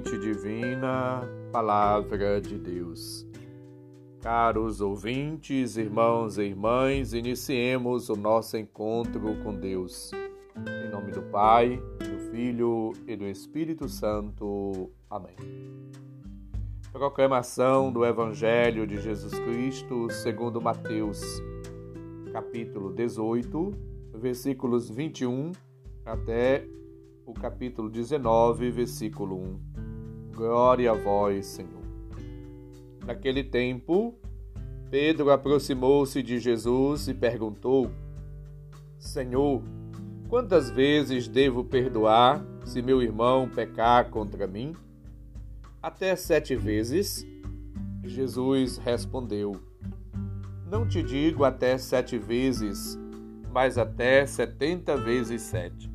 Divina, Palavra de Deus. Caros ouvintes, irmãos e irmãs, iniciemos o nosso encontro com Deus. Em nome do Pai, do Filho e do Espírito Santo. Amém. Proclamação do Evangelho de Jesus Cristo segundo Mateus, capítulo 18, versículos 21 até o capítulo 19, versículo 1. Glória a vós, Senhor. Naquele tempo, Pedro aproximou-se de Jesus e perguntou: Senhor, quantas vezes devo perdoar se meu irmão pecar contra mim? Até sete vezes? Jesus respondeu: Não te digo até sete vezes, mas até setenta vezes sete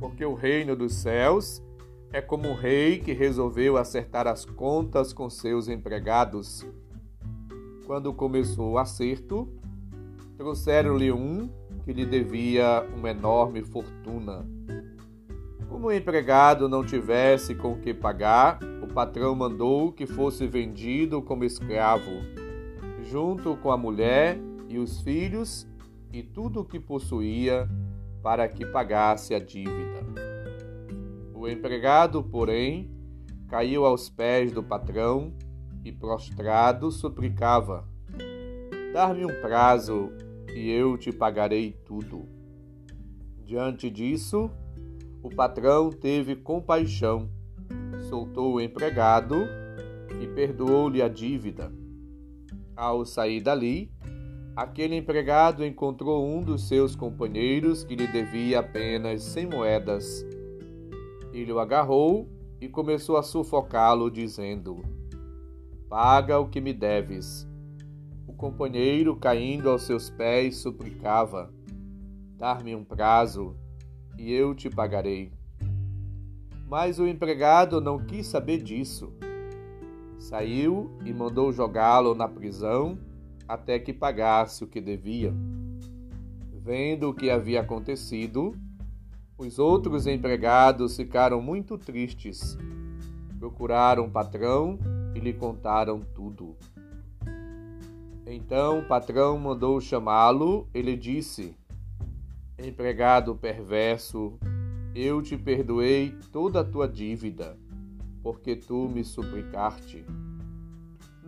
porque o reino dos céus é como um rei que resolveu acertar as contas com seus empregados. Quando começou o acerto, trouxeram-lhe um que lhe devia uma enorme fortuna. Como o empregado não tivesse com que pagar, o patrão mandou que fosse vendido como escravo, junto com a mulher e os filhos e tudo o que possuía para que pagasse a dívida. O empregado, porém, caiu aos pés do patrão e, prostrado, suplicava: Dar-me um prazo e eu te pagarei tudo. Diante disso, o patrão teve compaixão, soltou o empregado e perdoou-lhe a dívida. Ao sair dali, Aquele empregado encontrou um dos seus companheiros que lhe devia apenas cem moedas. Ele o agarrou e começou a sufocá-lo, dizendo: Paga o que me deves. O companheiro, caindo aos seus pés, suplicava: Dar-me um prazo e eu te pagarei. Mas o empregado não quis saber disso. Saiu e mandou jogá-lo na prisão até que pagasse o que devia. Vendo o que havia acontecido, os outros empregados ficaram muito tristes. Procuraram o patrão e lhe contaram tudo. Então o patrão mandou chamá-lo e lhe disse: Empregado perverso, eu te perdoei toda a tua dívida, porque tu me suplicaste.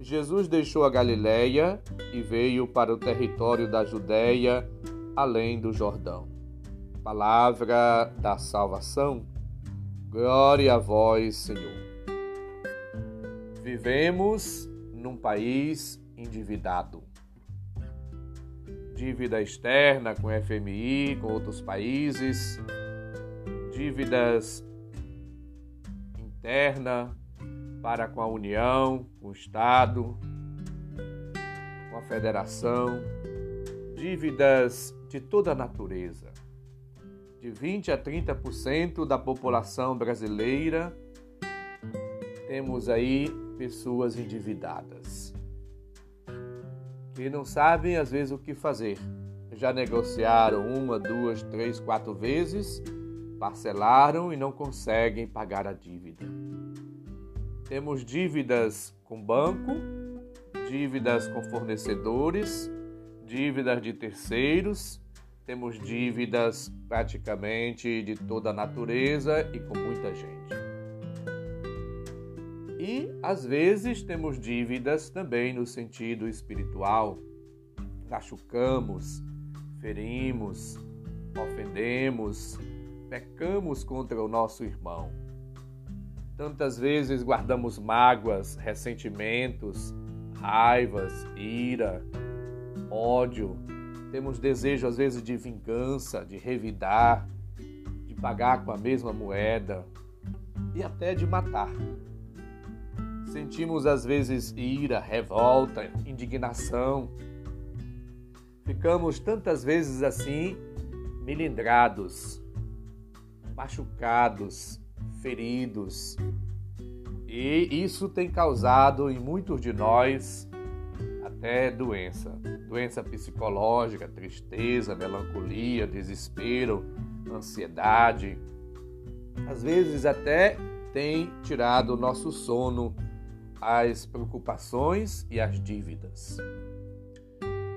Jesus deixou a Galiléia e veio para o território da Judéia, além do Jordão. Palavra da salvação. Glória a vós, Senhor. Vivemos num país endividado. Dívida externa com FMI, com outros países, dívidas interna para com a União, com o Estado, com a Federação, dívidas de toda natureza. De 20 a 30% da população brasileira temos aí pessoas endividadas que não sabem às vezes o que fazer. Já negociaram uma, duas, três, quatro vezes, parcelaram e não conseguem pagar a dívida. Temos dívidas com banco, dívidas com fornecedores, dívidas de terceiros, temos dívidas praticamente de toda a natureza e com muita gente. E às vezes temos dívidas também no sentido espiritual. Machucamos, ferimos, ofendemos, pecamos contra o nosso irmão. Tantas vezes guardamos mágoas, ressentimentos, raivas, ira, ódio. Temos desejo, às vezes, de vingança, de revidar, de pagar com a mesma moeda. e até de matar. Sentimos às vezes ira, revolta, indignação. Ficamos tantas vezes assim, melindrados, machucados, feridos. E isso tem causado em muitos de nós até doença. Doença psicológica, tristeza, melancolia, desespero, ansiedade. Às vezes até tem tirado o nosso sono as preocupações e as dívidas.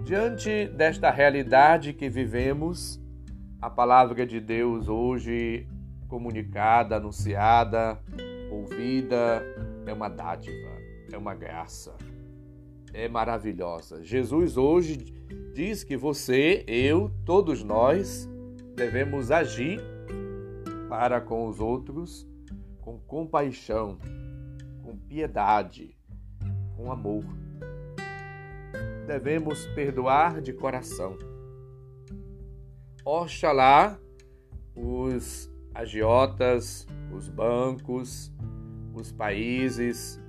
Diante desta realidade que vivemos, a palavra de Deus hoje comunicada, anunciada, ouvida, é uma dádiva, é uma graça, é maravilhosa. Jesus hoje diz que você, eu, todos nós devemos agir para com os outros com compaixão, com piedade, com amor. Devemos perdoar de coração. Oxalá os agiotas, os bancos, os países,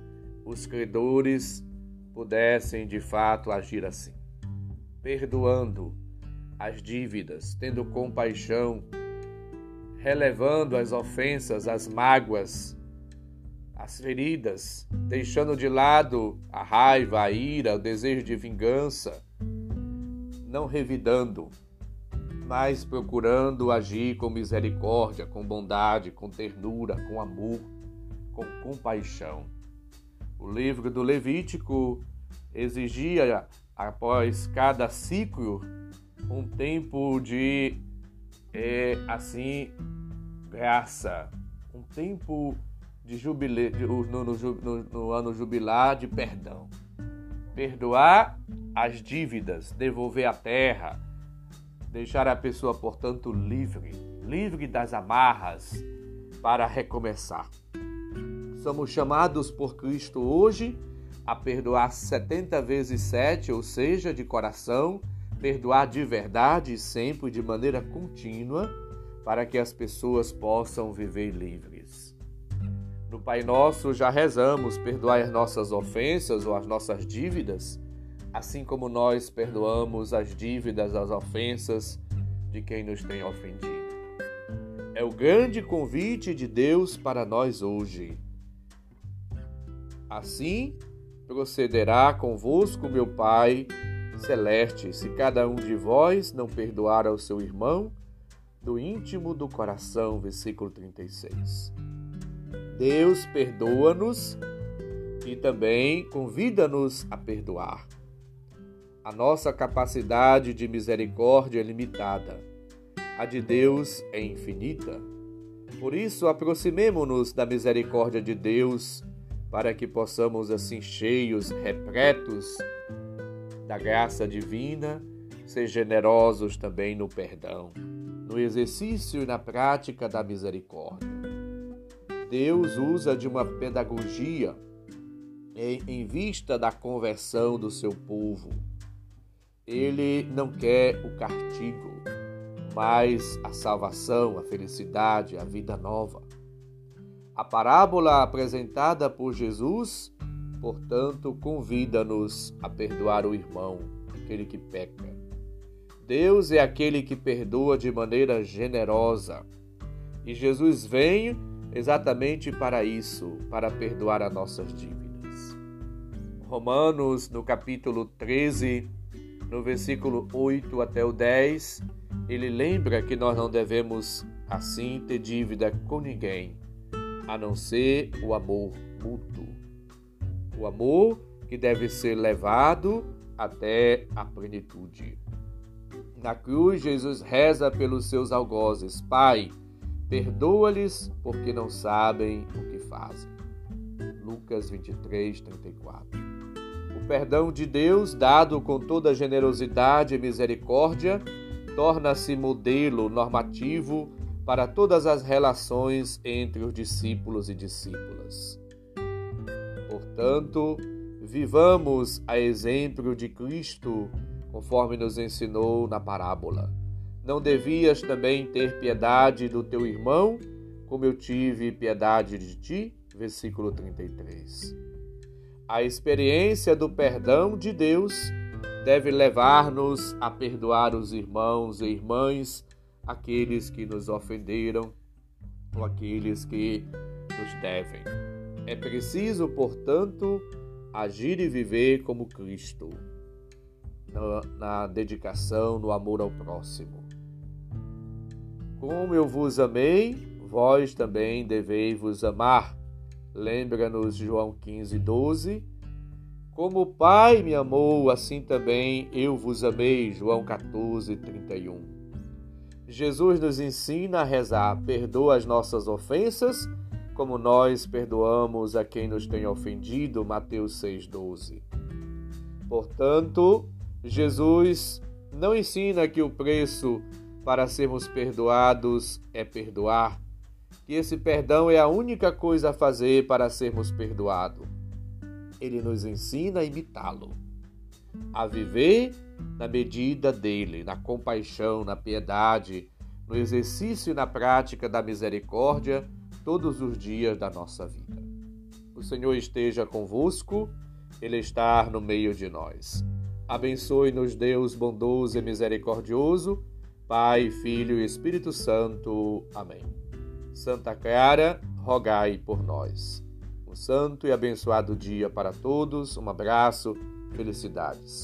os credores pudessem de fato agir assim, perdoando as dívidas, tendo compaixão, relevando as ofensas, as mágoas, as feridas, deixando de lado a raiva, a ira, o desejo de vingança, não revidando, mas procurando agir com misericórdia, com bondade, com ternura, com amor, com compaixão. O livro do Levítico exigia, após cada ciclo, um tempo de, é, assim, graça, um tempo de jubileu, no, no, no, no ano jubilar de perdão. Perdoar as dívidas, devolver a terra, deixar a pessoa, portanto, livre, livre das amarras para recomeçar. Somos chamados por Cristo hoje a perdoar 70 vezes 7, ou seja, de coração, perdoar de verdade e sempre de maneira contínua, para que as pessoas possam viver livres. No Pai Nosso já rezamos, perdoai as nossas ofensas ou as nossas dívidas, assim como nós perdoamos as dívidas, as ofensas de quem nos tem ofendido. É o grande convite de Deus para nós hoje. Assim procederá convosco meu Pai celeste, se cada um de vós não perdoar ao seu irmão do íntimo do coração. Versículo 36. Deus perdoa-nos e também convida-nos a perdoar. A nossa capacidade de misericórdia é limitada, a de Deus é infinita. Por isso, aproximemo-nos da misericórdia de Deus, para que possamos, assim, cheios, repletos da graça divina, ser generosos também no perdão, no exercício e na prática da misericórdia. Deus usa de uma pedagogia em vista da conversão do seu povo. Ele não quer o castigo, mas a salvação, a felicidade, a vida nova. A parábola apresentada por Jesus, portanto, convida-nos a perdoar o irmão, aquele que peca. Deus é aquele que perdoa de maneira generosa. E Jesus vem exatamente para isso, para perdoar as nossas dívidas. Romanos, no capítulo 13, no versículo 8 até o 10, ele lembra que nós não devemos assim ter dívida com ninguém, a não ser o amor mútuo. O amor que deve ser levado até a plenitude. Na cruz, Jesus reza pelos seus algozes: Pai, Perdoa-lhes porque não sabem o que fazem. Lucas 23, 34. O perdão de Deus, dado com toda generosidade e misericórdia, torna-se modelo normativo para todas as relações entre os discípulos e discípulas. Portanto, vivamos a exemplo de Cristo, conforme nos ensinou na parábola não devias também ter piedade do teu irmão como eu tive piedade de ti. Versículo 33. A experiência do perdão de Deus deve levar-nos a perdoar os irmãos e irmãs, aqueles que nos ofenderam ou aqueles que nos devem. É preciso, portanto, agir e viver como Cristo, na, dedicação, no amor ao próximo. Como eu vos amei, vós também deveis vos amar. Lembra-nos João 15, 12 como o Pai me amou, assim também eu vos amei. João 14, 31. Jesus nos ensina a rezar: perdoa as nossas ofensas, como nós perdoamos a quem nos tem ofendido. Mateus 6,12. Portanto, Jesus não ensina que o preço para sermos perdoados é perdoar, que esse perdão é a única coisa a fazer para sermos perdoados ele nos ensina a imitá-lo, a viver na medida dele, na compaixão, na piedade, no exercício e na prática da misericórdia todos os dias da nossa vida. O Senhor esteja convosco, Ele está no meio de nós. Abençoe-nos, Deus bondoso e misericordioso, Pai, Filho e Espírito Santo. Amém. Santa Clara, rogai por nós. Um santo e abençoado dia para todos. Um abraço, felicidades.